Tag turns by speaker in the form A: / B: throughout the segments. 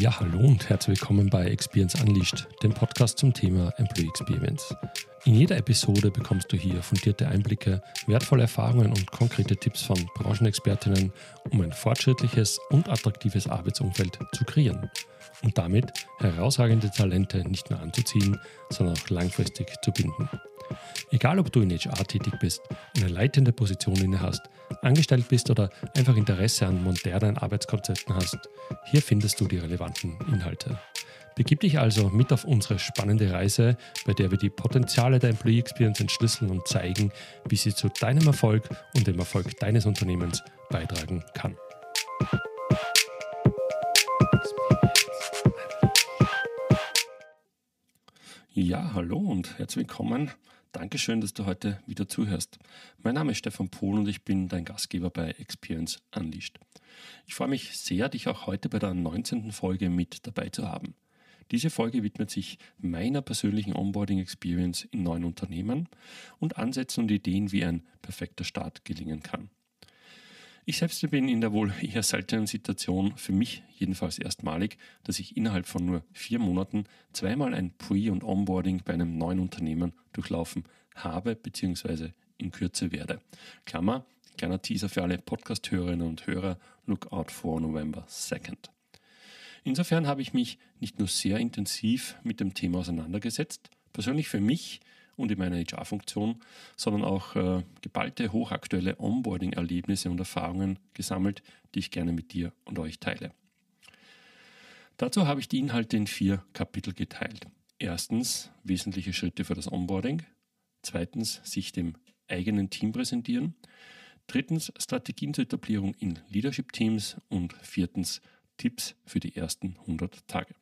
A: Ja, hallo und herzlich willkommen bei Experience Unleashed, dem Podcast zum Thema Employee Experience. In jeder Episode bekommst du hier fundierte Einblicke, wertvolle Erfahrungen und konkrete Tipps von Branchenexpertinnen, um ein fortschrittliches und attraktives Arbeitsumfeld zu kreieren und damit herausragende Talente nicht nur anzuziehen, sondern auch langfristig zu binden. Egal, ob du in HR tätig bist, eine leitende Position inne hast, angestellt bist oder einfach Interesse an modernen Arbeitskonzepten hast, hier findest du die relevanten Inhalte. Begib dich also mit auf unsere spannende Reise, bei der wir die Potenziale der Employee Experience entschlüsseln und zeigen, wie sie zu deinem Erfolg und dem Erfolg deines Unternehmens beitragen kann. Ja, hallo und herzlich willkommen Dankeschön, dass du heute wieder zuhörst. Mein Name ist Stefan Pohl und ich bin dein Gastgeber bei Experience Unleashed. Ich freue mich sehr, dich auch heute bei der 19. Folge mit dabei zu haben. Diese Folge widmet sich meiner persönlichen Onboarding Experience in neuen Unternehmen und Ansätzen und Ideen, wie ein perfekter Start gelingen kann. Ich selbst bin in der wohl eher seltenen Situation, für mich jedenfalls erstmalig, dass ich innerhalb von nur vier Monaten zweimal ein Pre- und Onboarding bei einem neuen Unternehmen durchlaufen habe bzw. in Kürze werde. Klammer, kleiner Teaser für alle Podcast-Hörerinnen und Hörer, look out for November 2nd. Insofern habe ich mich nicht nur sehr intensiv mit dem Thema auseinandergesetzt, persönlich für mich und in meiner HR-Funktion, sondern auch äh, geballte, hochaktuelle Onboarding-Erlebnisse und Erfahrungen gesammelt, die ich gerne mit dir und euch teile. Dazu habe ich die Inhalte in vier Kapitel geteilt. Erstens wesentliche Schritte für das Onboarding. Zweitens sich dem eigenen Team präsentieren. Drittens Strategien zur Etablierung in Leadership-Teams. Und viertens Tipps für die ersten 100 Tage.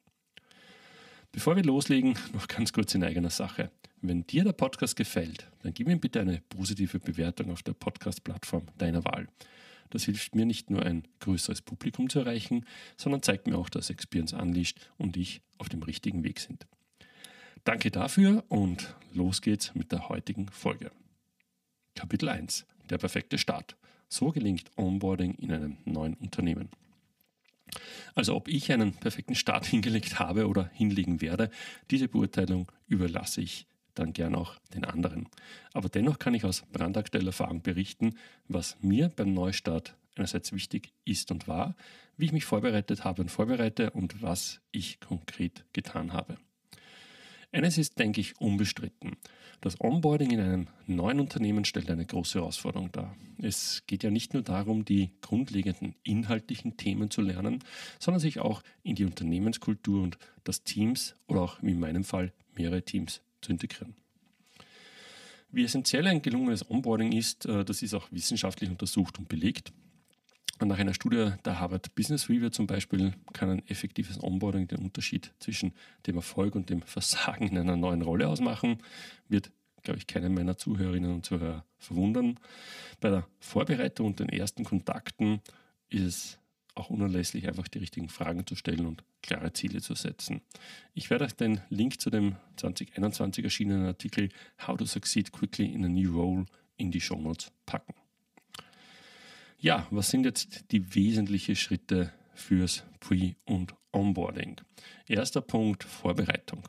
A: Bevor wir loslegen, noch ganz kurz in eigener Sache. Wenn dir der Podcast gefällt, dann gib ihm bitte eine positive Bewertung auf der Podcast-Plattform deiner Wahl. Das hilft mir nicht nur ein größeres Publikum zu erreichen, sondern zeigt mir auch, dass Experience Unleashed und ich auf dem richtigen Weg sind. Danke dafür und los geht's mit der heutigen Folge. Kapitel 1. Der perfekte Start. So gelingt Onboarding in einem neuen Unternehmen. Also ob ich einen perfekten Start hingelegt habe oder hinlegen werde, diese Beurteilung überlasse ich dann gern auch den anderen. Aber dennoch kann ich aus brandaktueller Erfahrung berichten, was mir beim Neustart einerseits wichtig ist und war, wie ich mich vorbereitet habe und vorbereite und was ich konkret getan habe. Eines ist, denke ich, unbestritten. Das Onboarding in einem neuen Unternehmen stellt eine große Herausforderung dar. Es geht ja nicht nur darum, die grundlegenden inhaltlichen Themen zu lernen, sondern sich auch in die Unternehmenskultur und das Teams oder auch wie in meinem Fall mehrere Teams zu integrieren. Wie essentiell ein gelungenes Onboarding ist, äh, das ist auch wissenschaftlich untersucht und belegt. Nach einer Studie der Harvard Business Review zum Beispiel kann ein effektives Onboarding den Unterschied zwischen dem Erfolg und dem Versagen in einer neuen Rolle ausmachen. Wird, glaube ich, keinen meiner Zuhörerinnen und Zuhörer verwundern. Bei der Vorbereitung und den ersten Kontakten ist es auch unerlässlich, einfach die richtigen Fragen zu stellen und klare Ziele zu setzen. Ich werde euch den Link zu dem 2021 erschienenen Artikel How to Succeed Quickly in a New Role in die Shownotes packen. Ja, was sind jetzt die wesentlichen Schritte fürs Pre- und Onboarding? Erster Punkt, Vorbereitung.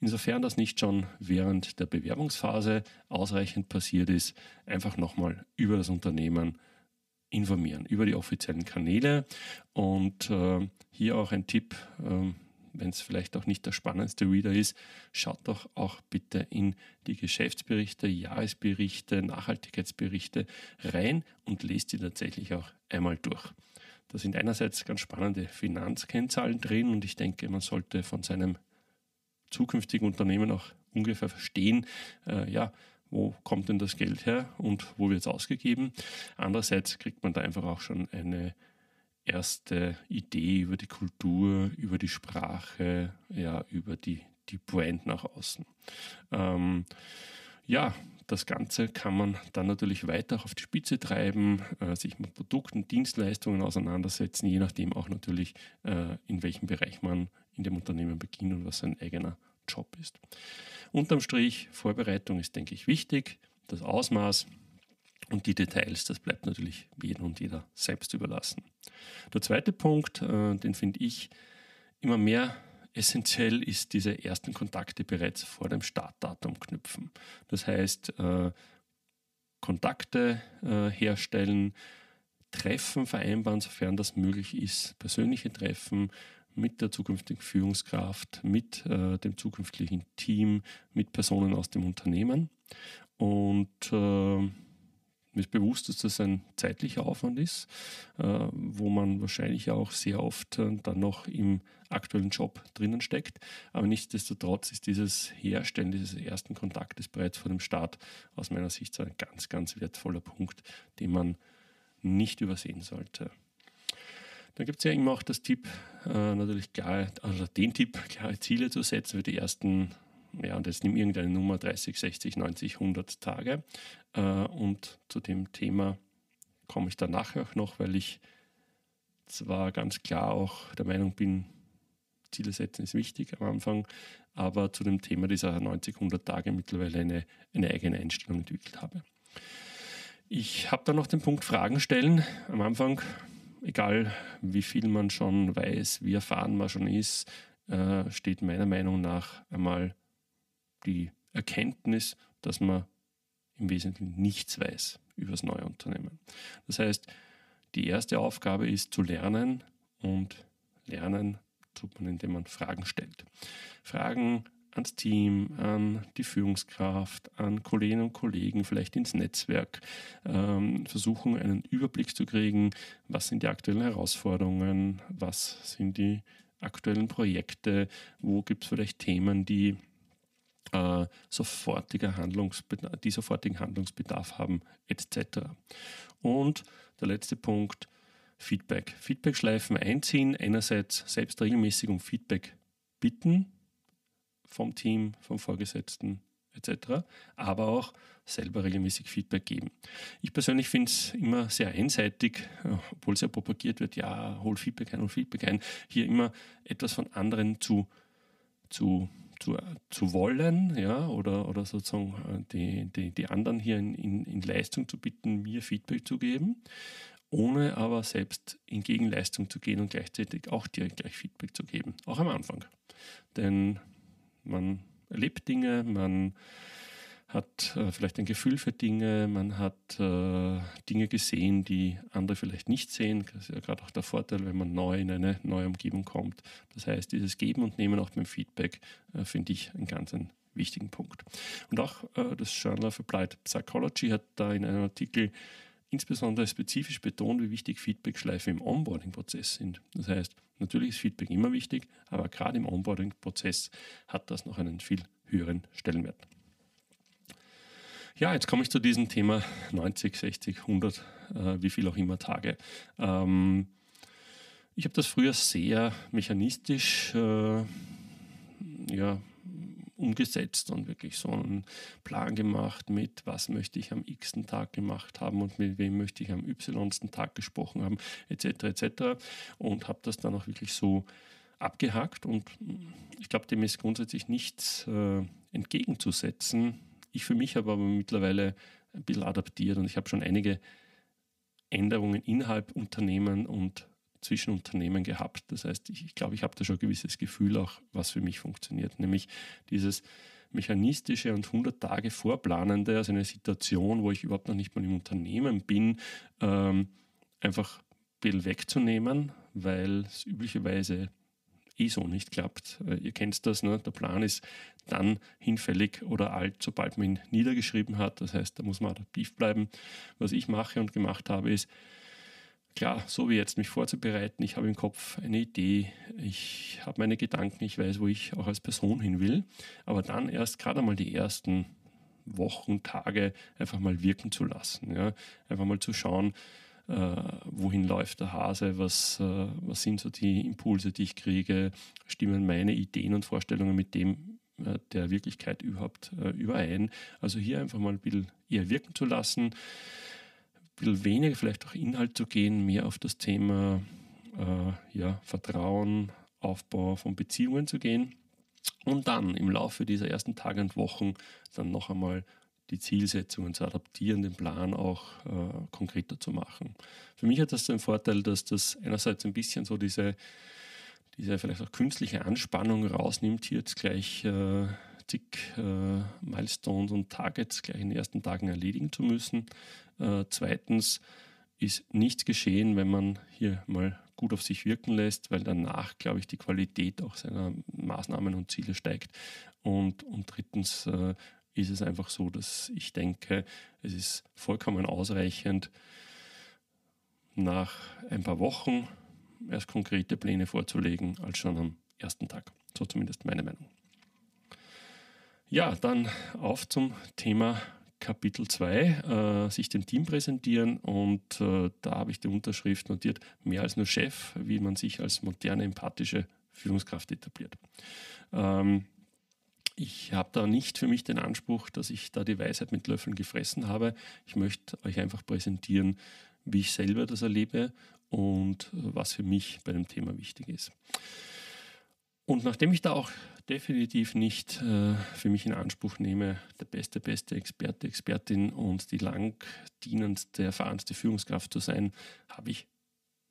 A: Insofern das nicht schon während der Bewerbungsphase ausreichend passiert ist, einfach nochmal über das Unternehmen informieren, über die offiziellen Kanäle. Und äh, hier auch ein Tipp, äh, wenn es vielleicht auch nicht der spannendste Reader ist, schaut doch auch bitte in die Geschäftsberichte, Jahresberichte, Nachhaltigkeitsberichte rein und lest die tatsächlich auch einmal durch. Da sind einerseits ganz spannende Finanzkennzahlen drin und ich denke, man sollte von seinem zukünftigen Unternehmen auch ungefähr verstehen, äh, ja, wo kommt denn das Geld her und wo wird es ausgegeben. Andererseits kriegt man da einfach auch schon eine erste Idee über die Kultur, über die Sprache, ja, über die, die Brand nach außen. Ähm, ja, das Ganze kann man dann natürlich weiter auf die Spitze treiben, äh, sich mit Produkten, Dienstleistungen auseinandersetzen, je nachdem auch natürlich, äh, in welchem Bereich man in dem Unternehmen beginnt und was sein eigener Job ist. Unterm Strich, Vorbereitung ist, denke ich, wichtig. Das Ausmaß und die Details, das bleibt natürlich jedem und jeder selbst überlassen. Der zweite Punkt, äh, den finde ich immer mehr essentiell ist, diese ersten Kontakte bereits vor dem Startdatum knüpfen. Das heißt, äh, Kontakte äh, herstellen, Treffen vereinbaren, sofern das möglich ist, persönliche Treffen mit der zukünftigen Führungskraft, mit äh, dem zukünftigen Team, mit Personen aus dem Unternehmen. Und äh, mir ist bewusst, dass das ein zeitlicher Aufwand ist, äh, wo man wahrscheinlich auch sehr oft äh, dann noch im aktuellen Job drinnen steckt. Aber nichtsdestotrotz ist dieses Herstellen dieses ersten Kontaktes bereits vor dem Start aus meiner Sicht ein ganz, ganz wertvoller Punkt, den man nicht übersehen sollte. Dann gibt es ja immer auch das Tipp, äh, natürlich klar, also den Tipp, klare Ziele zu setzen für die ersten ja, und jetzt nimm irgendeine Nummer 30, 60, 90, 100 Tage. Äh, und zu dem Thema komme ich dann nachher auch noch, weil ich zwar ganz klar auch der Meinung bin, Ziele setzen ist wichtig am Anfang, aber zu dem Thema dieser 90, 100 Tage mittlerweile eine, eine eigene Einstellung entwickelt habe. Ich habe dann noch den Punkt Fragen stellen. Am Anfang, egal wie viel man schon weiß, wie erfahren man schon ist, äh, steht meiner Meinung nach einmal die Erkenntnis, dass man im Wesentlichen nichts weiß über das neue Unternehmen. Das heißt, die erste Aufgabe ist zu lernen und lernen tut man, indem man Fragen stellt. Fragen ans Team, an die Führungskraft, an Kolleginnen und Kollegen, vielleicht ins Netzwerk, ähm, versuchen einen Überblick zu kriegen, was sind die aktuellen Herausforderungen, was sind die aktuellen Projekte, wo gibt es vielleicht Themen, die äh, sofortiger Handlungsbedarf, die sofortigen Handlungsbedarf haben, etc. Und der letzte Punkt, Feedback. Feedback-Schleifen einziehen, einerseits selbst regelmäßig um Feedback bitten vom Team, vom Vorgesetzten etc., aber auch selber regelmäßig Feedback geben. Ich persönlich finde es immer sehr einseitig, obwohl sehr propagiert wird, ja, hol Feedback ein, hol Feedback ein, hier immer etwas von anderen zu, zu zu, zu wollen, ja, oder, oder sozusagen äh, die, die, die anderen hier in, in, in Leistung zu bitten, mir Feedback zu geben, ohne aber selbst in Gegenleistung zu gehen und gleichzeitig auch direkt gleich Feedback zu geben, auch am Anfang. Denn man erlebt Dinge, man hat äh, vielleicht ein Gefühl für Dinge, man hat äh, Dinge gesehen, die andere vielleicht nicht sehen. Das ist ja gerade auch der Vorteil, wenn man neu in eine neue Umgebung kommt. Das heißt, dieses Geben und Nehmen auch beim Feedback äh, finde ich einen ganz wichtigen Punkt. Und auch äh, das Journal of Applied Psychology hat da in einem Artikel insbesondere spezifisch betont, wie wichtig Feedback-Schleifen im Onboarding-Prozess sind. Das heißt, natürlich ist Feedback immer wichtig, aber gerade im Onboarding-Prozess hat das noch einen viel höheren Stellenwert. Ja, jetzt komme ich zu diesem Thema 90, 60, 100, äh, wie viel auch immer Tage. Ähm, ich habe das früher sehr mechanistisch äh, ja, umgesetzt und wirklich so einen Plan gemacht mit, was möchte ich am x-ten Tag gemacht haben und mit wem möchte ich am y-ten Tag gesprochen haben, etc. etc. Und habe das dann auch wirklich so abgehakt und ich glaube, dem ist grundsätzlich nichts äh, entgegenzusetzen ich für mich habe aber mittlerweile ein bisschen adaptiert und ich habe schon einige Änderungen innerhalb Unternehmen und zwischen Unternehmen gehabt. Das heißt, ich, ich glaube, ich habe da schon ein gewisses Gefühl auch, was für mich funktioniert, nämlich dieses mechanistische und 100 Tage vorplanende, also eine Situation, wo ich überhaupt noch nicht mal im Unternehmen bin, ähm, einfach ein wegzunehmen, weil es üblicherweise eh so nicht klappt. Äh, ihr kennt das, ne? der Plan ist dann hinfällig oder alt, sobald man ihn niedergeschrieben hat. Das heißt, da muss man adaptiv bleiben. Was ich mache und gemacht habe, ist, klar, so wie jetzt mich vorzubereiten. Ich habe im Kopf eine Idee, ich habe meine Gedanken, ich weiß, wo ich auch als Person hin will. Aber dann erst gerade einmal die ersten Wochen, Tage einfach mal wirken zu lassen. Ja? Einfach mal zu schauen, äh, wohin läuft der Hase, was, äh, was sind so die Impulse, die ich kriege, stimmen meine Ideen und Vorstellungen mit dem äh, der Wirklichkeit überhaupt äh, überein. Also hier einfach mal ein bisschen eher wirken zu lassen, bisschen weniger vielleicht auch Inhalt zu gehen, mehr auf das Thema äh, ja, Vertrauen, Aufbau von Beziehungen zu gehen und dann im Laufe dieser ersten Tage und Wochen dann noch einmal die Zielsetzungen zu adaptieren, den Plan auch äh, konkreter zu machen. Für mich hat das den Vorteil, dass das einerseits ein bisschen so diese, diese vielleicht auch künstliche Anspannung rausnimmt, hier jetzt gleich äh, zig äh, Milestones und Targets gleich in den ersten Tagen erledigen zu müssen. Äh, zweitens ist nichts geschehen, wenn man hier mal gut auf sich wirken lässt, weil danach, glaube ich, die Qualität auch seiner Maßnahmen und Ziele steigt. Und, und drittens äh, ist es einfach so, dass ich denke, es ist vollkommen ausreichend, nach ein paar Wochen erst konkrete Pläne vorzulegen, als schon am ersten Tag. So zumindest meine Meinung. Ja, dann auf zum Thema Kapitel 2, äh, sich dem Team präsentieren und äh, da habe ich die Unterschrift notiert, mehr als nur Chef, wie man sich als moderne, empathische Führungskraft etabliert. Ähm, ich habe da nicht für mich den Anspruch, dass ich da die Weisheit mit Löffeln gefressen habe. Ich möchte euch einfach präsentieren, wie ich selber das erlebe und was für mich bei dem Thema wichtig ist. Und nachdem ich da auch definitiv nicht äh, für mich in Anspruch nehme, der beste, beste Experte, Expertin und die lang dienendste, erfahrenste Führungskraft zu sein, habe ich,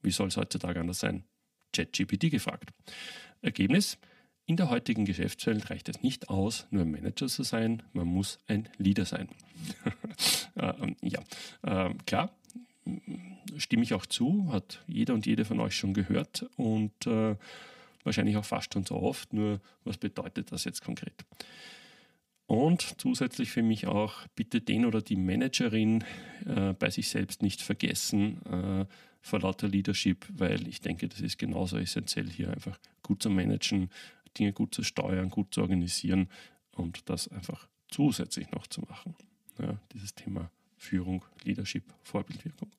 A: wie soll es heutzutage anders sein, ChatGPT gefragt. Ergebnis, in der heutigen Geschäftswelt reicht es nicht aus, nur ein Manager zu sein, man muss ein Leader sein. äh, ja, äh, klar, stimme ich auch zu, hat jeder und jede von euch schon gehört und äh, wahrscheinlich auch fast schon so oft, nur was bedeutet das jetzt konkret? Und zusätzlich für mich auch, bitte den oder die Managerin äh, bei sich selbst nicht vergessen äh, vor lauter Leadership, weil ich denke, das ist genauso essentiell, hier einfach gut zu managen, Dinge gut zu steuern, gut zu organisieren und das einfach zusätzlich noch zu machen. Ja, dieses Thema Führung, Leadership, Vorbildwirkung.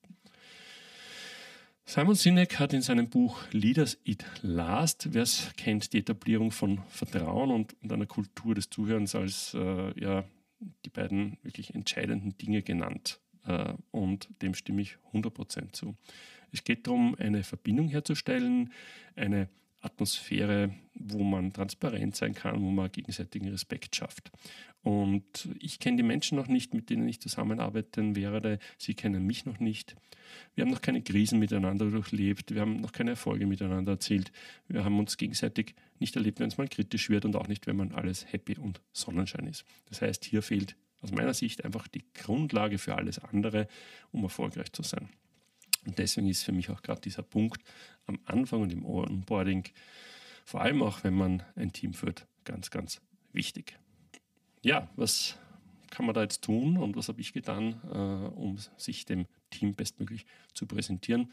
A: Simon Sinek hat in seinem Buch Leaders It Last, wer es kennt, die Etablierung von Vertrauen und, und einer Kultur des Zuhörens als äh, ja, die beiden wirklich entscheidenden Dinge genannt. Äh, und dem stimme ich 100% zu. Es geht darum, eine Verbindung herzustellen, eine Atmosphäre, wo man transparent sein kann, wo man gegenseitigen Respekt schafft. Und ich kenne die Menschen noch nicht, mit denen ich zusammenarbeiten werde. Sie kennen mich noch nicht. Wir haben noch keine Krisen miteinander durchlebt. Wir haben noch keine Erfolge miteinander erzielt. Wir haben uns gegenseitig nicht erlebt, wenn es mal kritisch wird und auch nicht, wenn man alles happy und Sonnenschein ist. Das heißt, hier fehlt aus meiner Sicht einfach die Grundlage für alles andere, um erfolgreich zu sein. Und deswegen ist für mich auch gerade dieser Punkt am Anfang und im Onboarding, vor allem auch wenn man ein Team führt, ganz, ganz wichtig. Ja, was kann man da jetzt tun und was habe ich getan, äh, um sich dem Team bestmöglich zu präsentieren?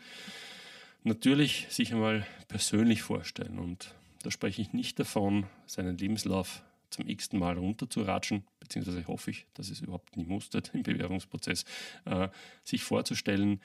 A: Natürlich sich einmal persönlich vorstellen und da spreche ich nicht davon, seinen Lebenslauf zum x-ten Mal runterzuratschen, beziehungsweise hoffe ich, dass es überhaupt nie musste im Bewerbungsprozess, äh, sich vorzustellen,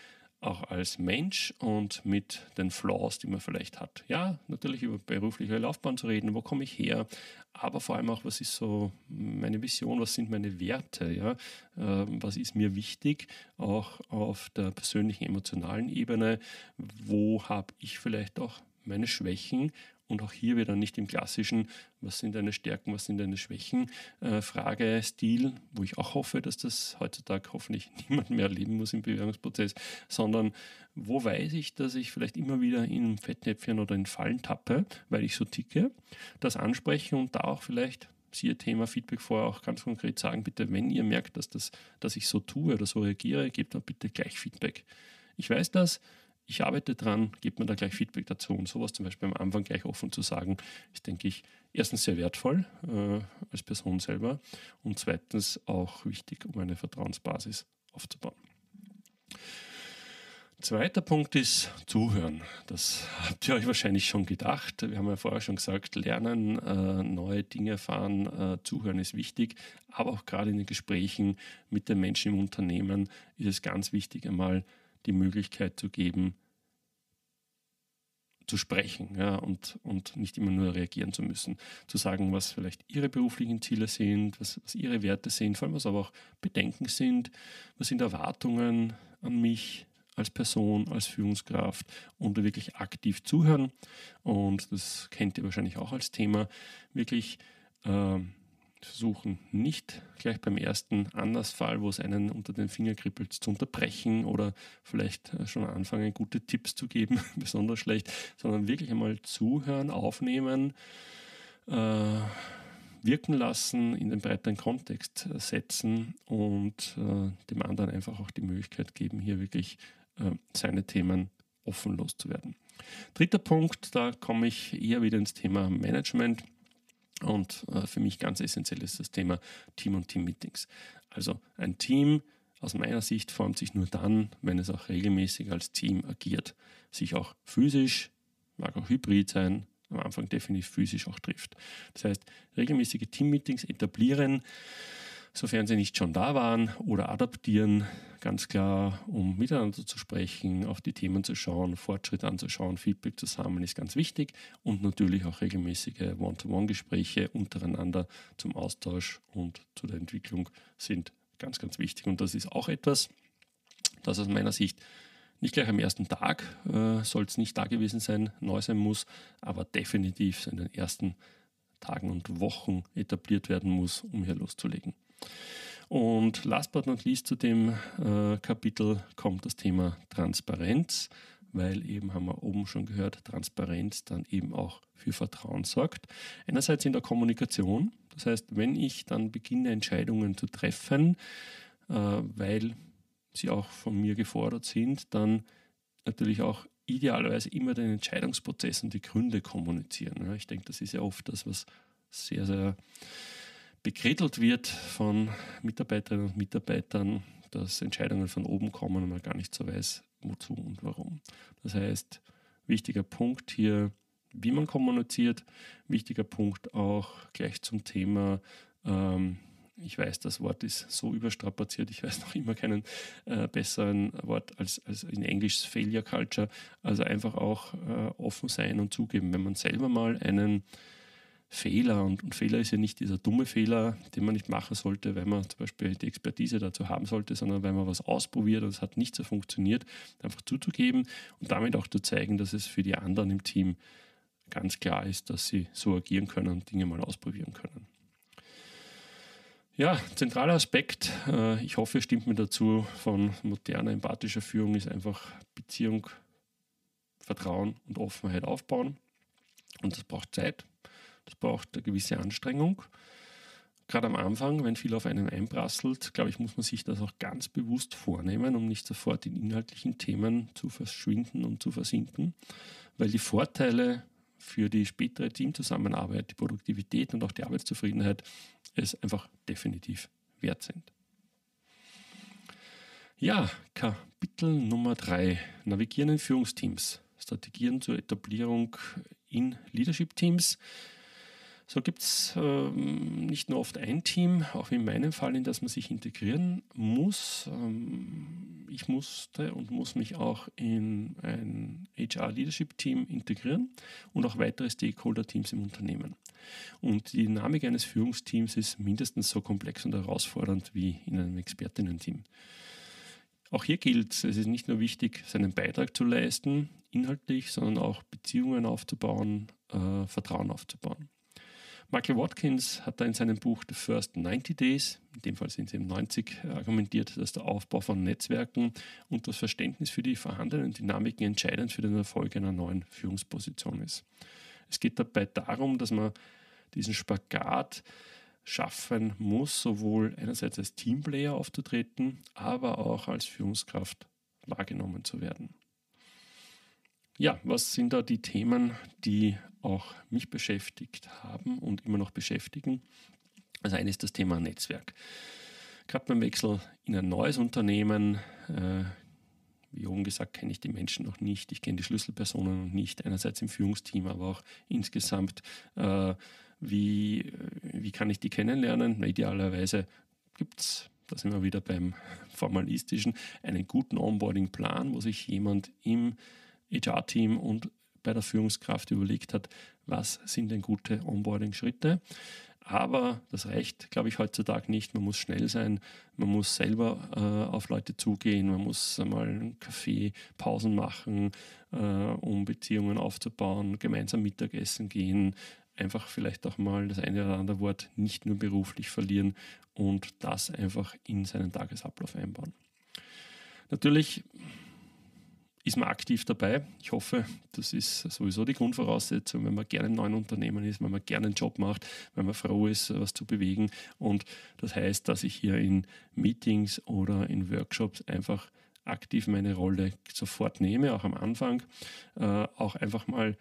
A: auch als Mensch und mit den Flaws, die man vielleicht hat. Ja, natürlich über berufliche Laufbahn zu reden, wo komme ich her, aber vor allem auch, was ist so meine Vision, was sind meine Werte, ja, äh, was ist mir wichtig, auch auf der persönlichen, emotionalen Ebene, wo habe ich vielleicht auch meine Schwächen und auch hier wieder nicht im klassischen, was sind deine Stärken, was sind deine Schwächen, äh, Frage-Stil, wo ich auch hoffe, dass das heutzutage hoffentlich niemand mehr erleben muss im Bewerbungsprozess, sondern wo weiß ich, dass ich vielleicht immer wieder in Fettnäpfchen oder in Fallen tappe, weil ich so ticke, das anspreche und da auch vielleicht siehe Thema Feedback vorher auch ganz konkret sagen, bitte, wenn ihr merkt, dass, das, dass ich so tue oder so reagiere, gebt mir bitte gleich Feedback. Ich weiß das, ich arbeite dran, gebt mir da gleich Feedback dazu und sowas zum Beispiel am Anfang gleich offen zu sagen, ist, denke ich, erstens sehr wertvoll äh, als Person selber und zweitens auch wichtig, um eine Vertrauensbasis aufzubauen. Zweiter Punkt ist Zuhören. Das habt ihr euch wahrscheinlich schon gedacht. Wir haben ja vorher schon gesagt, lernen, äh, neue Dinge erfahren, äh, zuhören ist wichtig. Aber auch gerade in den Gesprächen mit den Menschen im Unternehmen ist es ganz wichtig, einmal die Möglichkeit zu geben, zu sprechen ja, und, und nicht immer nur reagieren zu müssen. Zu sagen, was vielleicht ihre beruflichen Ziele sind, was, was ihre Werte sind, vor allem was aber auch Bedenken sind, was sind Erwartungen an mich als Person, als Führungskraft und wirklich aktiv zuhören. Und das kennt ihr wahrscheinlich auch als Thema, wirklich äh, versuchen nicht gleich beim ersten Anlassfall, wo es einen unter den Finger kribbelt, zu unterbrechen oder vielleicht äh, schon anfangen, gute Tipps zu geben, besonders schlecht, sondern wirklich einmal zuhören, aufnehmen, äh, wirken lassen, in den breiteren Kontext äh, setzen und äh, dem anderen einfach auch die Möglichkeit geben, hier wirklich äh, seine Themen offen loszuwerden. Dritter Punkt, da komme ich eher wieder ins Thema Management. Und äh, für mich ganz essentiell ist das Thema Team- und Team-Meetings. Also ein Team aus meiner Sicht formt sich nur dann, wenn es auch regelmäßig als Team agiert, sich auch physisch, mag auch hybrid sein, am Anfang definitiv physisch auch trifft. Das heißt, regelmäßige Team-Meetings etablieren, sofern sie nicht schon da waren, oder adaptieren, ganz klar, um miteinander zu sprechen, auf die Themen zu schauen, Fortschritt anzuschauen, Feedback zu sammeln, ist ganz wichtig und natürlich auch regelmäßige One-to-One-Gespräche untereinander zum Austausch und zu der Entwicklung sind ganz, ganz wichtig. Und das ist auch etwas, das aus meiner Sicht nicht gleich am ersten Tag äh, soll es nicht da gewesen sein, neu sein muss, aber definitiv in den ersten Tagen und Wochen etabliert werden muss, um hier loszulegen. Und last but not least zu dem äh, Kapitel kommt das Thema Transparenz, weil eben haben wir oben schon gehört, Transparenz dann eben auch für Vertrauen sorgt. Einerseits in der Kommunikation, das heißt, wenn ich dann beginne, Entscheidungen zu treffen, äh, weil sie auch von mir gefordert sind, dann natürlich auch idealerweise immer den Entscheidungsprozess und die Gründe kommunizieren. Ich denke, das ist ja oft das, was sehr, sehr bekrittelt wird von Mitarbeiterinnen und Mitarbeitern, dass Entscheidungen von oben kommen und man gar nicht so weiß, wozu und warum. Das heißt, wichtiger Punkt hier, wie man kommuniziert, wichtiger Punkt auch gleich zum Thema, ähm, ich weiß, das Wort ist so überstrapaziert, ich weiß noch immer keinen äh, besseren Wort als, als in Englisch Failure Culture, also einfach auch äh, offen sein und zugeben, wenn man selber mal einen Fehler. Und, und, Fehler ist ja nicht dieser dumme Fehler, den man nicht machen sollte, weil man zum Beispiel die Expertise dazu haben sollte, sondern weil man was ausprobiert und es hat nicht so funktioniert, einfach zuzugeben und damit auch zu zeigen, dass es für die anderen im Team ganz klar ist, dass sie so agieren können und Dinge mal ausprobieren können. Ja, zentraler Aspekt, äh, ich hoffe, stimmt mir dazu, von moderner empathischer Führung ist einfach Beziehung, Vertrauen und Offenheit aufbauen. Und das braucht Zeit, das braucht eine gewisse Anstrengung. Gerade am Anfang, wenn viel auf einen einprasselt, glaube ich, muss man sich das auch ganz bewusst vornehmen, um nicht sofort in inhaltlichen Themen zu verschwinden und zu versinken, weil die Vorteile für die spätere Teamzusammenarbeit, die Produktivität und auch die Arbeitszufriedenheit es einfach definitiv wert sind. Ja, Kapitel Nummer 3. Navigieren in Führungsteams. Strategien zur Etablierung in Leadership-Teams. So gibt es ähm, nicht nur oft ein Team, auch in meinem Fall, in das man sich integrieren muss. Ähm, ich musste und muss mich auch in ein HR-Leadership-Team integrieren und auch weitere Stakeholder-Teams im Unternehmen. Und die Dynamik eines Führungsteams ist mindestens so komplex und herausfordernd wie in einem Expertinnen-Team. Auch hier gilt, es ist nicht nur wichtig, seinen Beitrag zu leisten, inhaltlich, sondern auch Beziehungen aufzubauen, äh, Vertrauen aufzubauen. Michael Watkins hat da in seinem Buch The First 90 Days, in dem Fall sind es eben 90, argumentiert, dass der Aufbau von Netzwerken und das Verständnis für die vorhandenen Dynamiken entscheidend für den Erfolg einer neuen Führungsposition ist. Es geht dabei darum, dass man diesen Spagat schaffen muss, sowohl einerseits als Teamplayer aufzutreten, aber auch als Führungskraft wahrgenommen zu werden. Ja, was sind da die Themen, die auch mich beschäftigt haben und immer noch beschäftigen? Also eines ist das Thema Netzwerk. Gerade beim Wechsel in ein neues Unternehmen, äh, wie oben gesagt, kenne ich die Menschen noch nicht. Ich kenne die Schlüsselpersonen noch nicht. Einerseits im Führungsteam, aber auch insgesamt. Äh, wie, wie kann ich die kennenlernen? Idealerweise gibt es, da sind wir wieder beim Formalistischen, einen guten Onboarding-Plan, wo sich jemand im HR-Team und bei der Führungskraft überlegt hat, was sind denn gute Onboarding-Schritte. Aber das reicht, glaube ich, heutzutage nicht. Man muss schnell sein, man muss selber äh, auf Leute zugehen, man muss mal einen Kaffee, Pausen machen, äh, um Beziehungen aufzubauen, gemeinsam Mittagessen gehen, einfach vielleicht auch mal das eine oder andere Wort nicht nur beruflich verlieren und das einfach in seinen Tagesablauf einbauen. Natürlich ist man aktiv dabei. Ich hoffe, das ist sowieso die Grundvoraussetzung, wenn man gerne im neuen Unternehmen ist, wenn man gerne einen Job macht, wenn man froh ist, was zu bewegen. Und das heißt, dass ich hier in Meetings oder in Workshops einfach aktiv meine Rolle sofort nehme, auch am Anfang, äh, auch einfach mal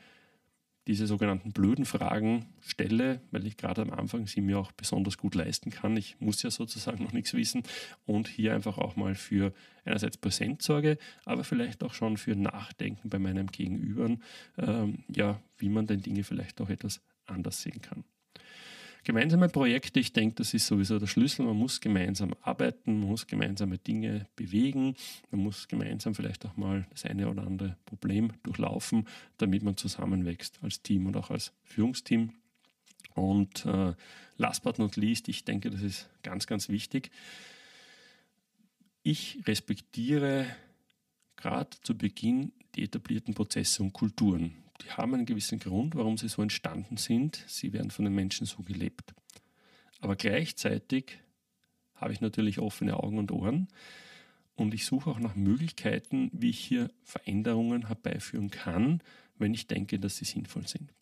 A: diese sogenannten blöden Fragen stelle, weil ich gerade am Anfang sie mir auch besonders gut leisten kann. Ich muss ja sozusagen noch nichts wissen und hier einfach auch mal für einerseits Präsenz sorge, aber vielleicht auch schon für Nachdenken bei meinem Gegenüber, ähm, ja, wie man denn Dinge vielleicht auch etwas anders sehen kann. Gemeinsame Projekte, ich denke, das ist sowieso der Schlüssel. Man muss gemeinsam arbeiten, man muss gemeinsame Dinge bewegen, man muss gemeinsam vielleicht auch mal das eine oder andere Problem durchlaufen, damit man zusammenwächst als Team und auch als Führungsteam. Und äh, last but not least, ich denke, das ist ganz, ganz wichtig. Ich respektiere gerade zu Beginn die etablierten Prozesse und Kulturen die haben einen gewissen Grund, warum sie so entstanden sind. Sie werden von den Menschen so gelebt. Aber gleichzeitig habe ich natürlich offene Augen und Ohren und ich suche auch nach Möglichkeiten, wie ich hier Veränderungen herbeiführen kann, wenn ich denke, dass sie sinnvoll sind.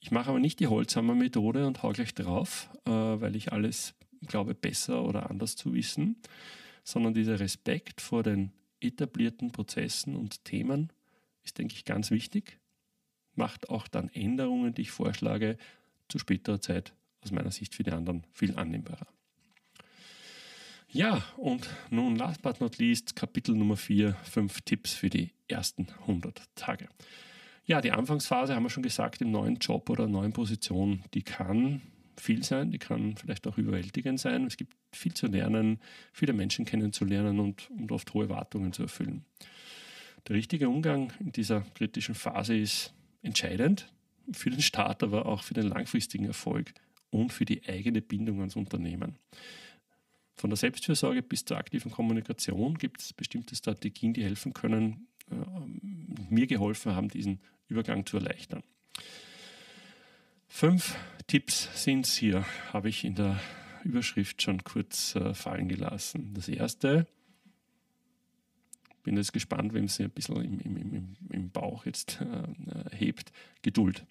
A: Ich mache aber nicht die Holzhammer Methode und hau gleich drauf, äh, weil ich alles glaube, besser oder anders zu wissen, sondern dieser Respekt vor den etablierten Prozessen und Themen ist, denke ich, ganz wichtig macht auch dann Änderungen, die ich vorschlage, zu späterer Zeit aus meiner Sicht für die anderen viel annehmbarer. Ja, und nun last but not least Kapitel Nummer 4, 5 Tipps für die ersten 100 Tage. Ja, die Anfangsphase haben wir schon gesagt, im neuen Job oder neuen Position, die kann viel sein, die kann vielleicht auch überwältigend sein. Es gibt viel zu lernen, viele Menschen kennenzulernen und, und oft hohe Erwartungen zu erfüllen. Der richtige Umgang in dieser kritischen Phase ist entscheidend für den Start, aber auch für den langfristigen Erfolg und für die eigene Bindung ans Unternehmen. Von der Selbstfürsorge bis zur aktiven Kommunikation gibt es bestimmte Strategien, die helfen können, äh, mir geholfen haben, diesen Übergang zu erleichtern. Fünf Tipps sind es hier, habe ich in der Überschrift schon kurz äh, fallen gelassen. Das erste, bin jetzt gespannt, wem sie ein bisschen im, im, im, im Bauch jetzt äh, hebt. Geduld.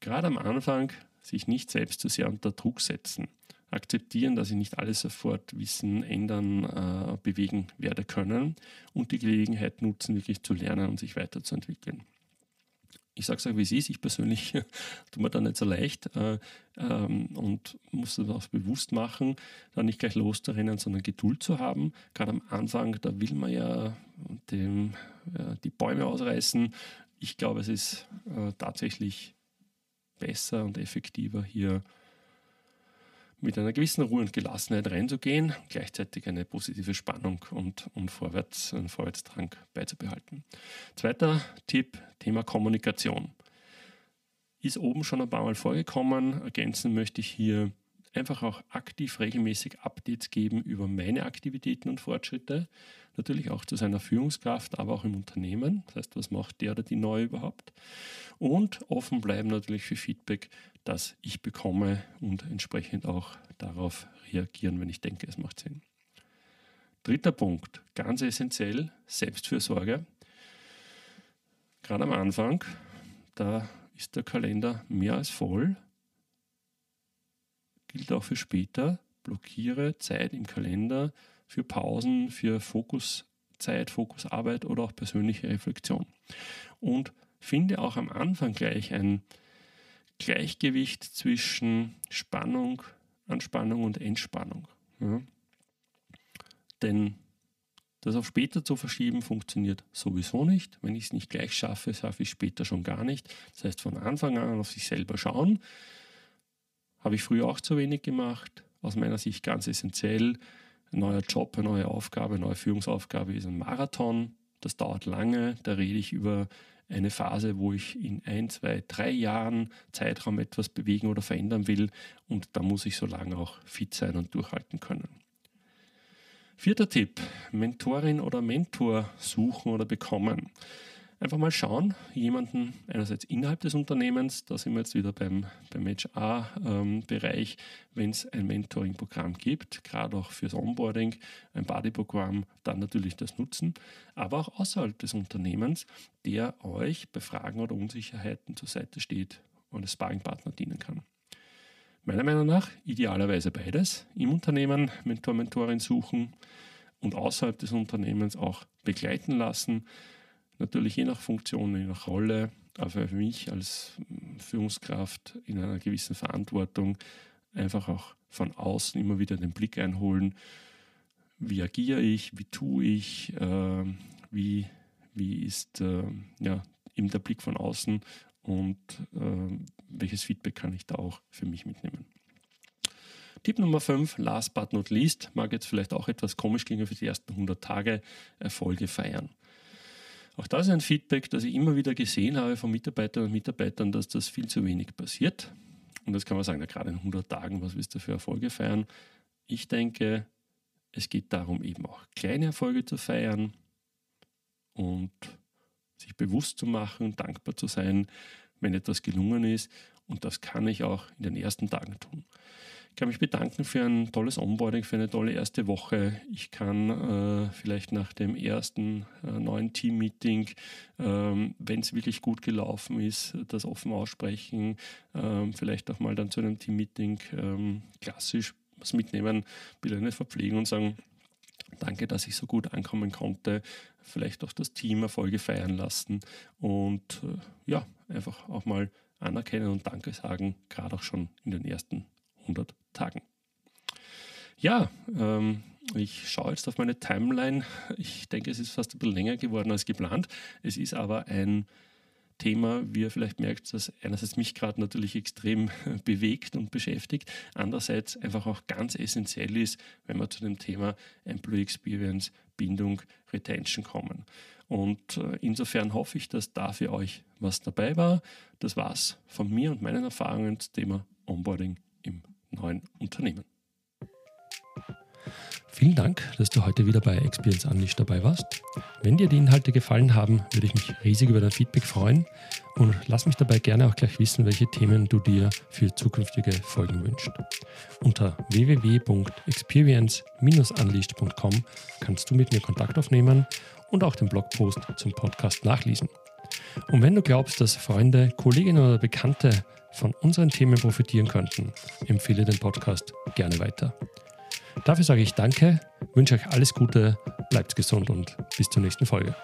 A: Gerade am Anfang sich nicht selbst zu sehr unter Druck setzen. Akzeptieren, dass ich nicht alles sofort wissen, ändern, äh, bewegen werde können und die Gelegenheit nutzen, wirklich zu lernen und sich weiterzuentwickeln ich sage es auch, wie es ist, ich persönlich tue mir da nicht so leicht äh, ähm, und muss das auch bewusst machen, da nicht gleich loszurennen, sondern Geduld zu haben. Gerade am Anfang, da will man ja dem, äh, die Bäume ausreißen. Ich glaube, es ist äh, tatsächlich besser und effektiver hier mit einer gewissen Ruhe und Gelassenheit reinzugehen, gleichzeitig eine positive Spannung und, und Vorwärts, einen Vorwärtsdrang beizubehalten. Zweiter Tipp, Thema Kommunikation. Ist oben schon ein paar Mal vorgekommen. Ergänzen möchte ich hier einfach auch aktiv regelmäßig Updates geben über meine Aktivitäten und Fortschritte. Natürlich auch zu seiner Führungskraft, aber auch im Unternehmen. Das heißt, was macht der oder die neu überhaupt? Und offen bleiben natürlich für Feedback, das ich bekomme und entsprechend auch darauf reagieren, wenn ich denke, es macht Sinn. Dritter Punkt, ganz essentiell, Selbstfürsorge. Gerade am Anfang, da ist der Kalender mehr als voll gilt auch für später. Blockiere Zeit im Kalender für Pausen, für Fokuszeit, Fokusarbeit oder auch persönliche Reflexion. Und finde auch am Anfang gleich ein Gleichgewicht zwischen Spannung, Anspannung und Entspannung. Ja. Denn das auf später zu verschieben funktioniert sowieso nicht. Wenn ich es nicht gleich schaffe, schaffe ich es später schon gar nicht. Das heißt, von Anfang an auf sich selber schauen, habe ich früher auch zu wenig gemacht. Aus meiner Sicht ganz essentiell. Ein neuer Job, eine neue Aufgabe, eine neue Führungsaufgabe ist ein Marathon. Das dauert lange. Da rede ich über eine Phase, wo ich in ein, zwei, drei Jahren Zeitraum etwas bewegen oder verändern will. Und da muss ich so lange auch fit sein und durchhalten können. Vierter Tipp, Mentorin oder Mentor suchen oder bekommen. Einfach mal schauen, jemanden einerseits innerhalb des Unternehmens, da sind wir jetzt wieder beim, beim HR-Bereich, wenn es ein Mentoring-Programm gibt, gerade auch fürs Onboarding, ein Buddy-Programm, dann natürlich das nutzen, aber auch außerhalb des Unternehmens, der euch bei Fragen oder Unsicherheiten zur Seite steht und als Sparringpartner dienen kann. Meiner Meinung nach idealerweise beides. Im Unternehmen Mentor, Mentorin suchen und außerhalb des Unternehmens auch begleiten lassen. Natürlich je nach Funktion, je nach Rolle, aber für mich als Führungskraft in einer gewissen Verantwortung einfach auch von außen immer wieder den Blick einholen. Wie agiere ich? Wie tue ich? Äh, wie, wie ist äh, ja, eben der Blick von außen und äh, welches Feedback kann ich da auch für mich mitnehmen. Tipp Nummer 5, last but not least, mag jetzt vielleicht auch etwas komisch klingen für die ersten 100 Tage, Erfolge feiern. Auch das ist ein Feedback, das ich immer wieder gesehen habe von Mitarbeitern und Mitarbeitern, dass das viel zu wenig passiert. Und das kann man sagen, na, gerade in 100 Tagen, was willst du für Erfolge feiern? Ich denke, es geht darum, eben auch kleine Erfolge zu feiern und sich bewusst zu machen, dankbar zu sein, wenn etwas gelungen ist. Und das kann ich auch in den ersten Tagen tun. Ich kann mich bedanken für ein tolles Onboarding, für eine tolle erste Woche. Ich kann äh, vielleicht nach dem ersten äh, neuen Team-Meeting, ähm, wenn es wirklich gut gelaufen ist, das offen aussprechen. Ähm, vielleicht auch mal dann zu einem Team-Meeting ähm, klassisch was mitnehmen, bitte eine verpflegen und sagen, Danke, dass ich so gut ankommen konnte. Vielleicht auch das Team Erfolge feiern lassen und äh, ja, einfach auch mal anerkennen und Danke sagen, gerade auch schon in den ersten 100 Tagen. Ja, ähm, ich schaue jetzt auf meine Timeline. Ich denke, es ist fast ein bisschen länger geworden als geplant. Es ist aber ein Thema, wie ihr vielleicht merkt, das einerseits mich gerade natürlich extrem bewegt und beschäftigt, andererseits einfach auch ganz essentiell ist, wenn wir zu dem Thema Employee Experience, Bindung, Retention kommen. Und äh, insofern hoffe ich, dass da für euch was dabei war. Das war's von mir und meinen Erfahrungen zum Thema Onboarding neuen Unternehmen. Vielen Dank, dass du heute wieder bei Experience Unleashed dabei warst. Wenn dir die Inhalte gefallen haben, würde ich mich riesig über dein Feedback freuen und lass mich dabei gerne auch gleich wissen, welche Themen du dir für zukünftige Folgen wünschst. Unter www.experience-unleashed.com kannst du mit mir Kontakt aufnehmen und auch den Blogpost zum Podcast nachlesen. Und wenn du glaubst, dass Freunde, Kolleginnen oder Bekannte von unseren Themen profitieren könnten, empfehle den Podcast gerne weiter. Dafür sage ich danke, wünsche euch alles Gute, bleibt gesund und bis zur nächsten Folge.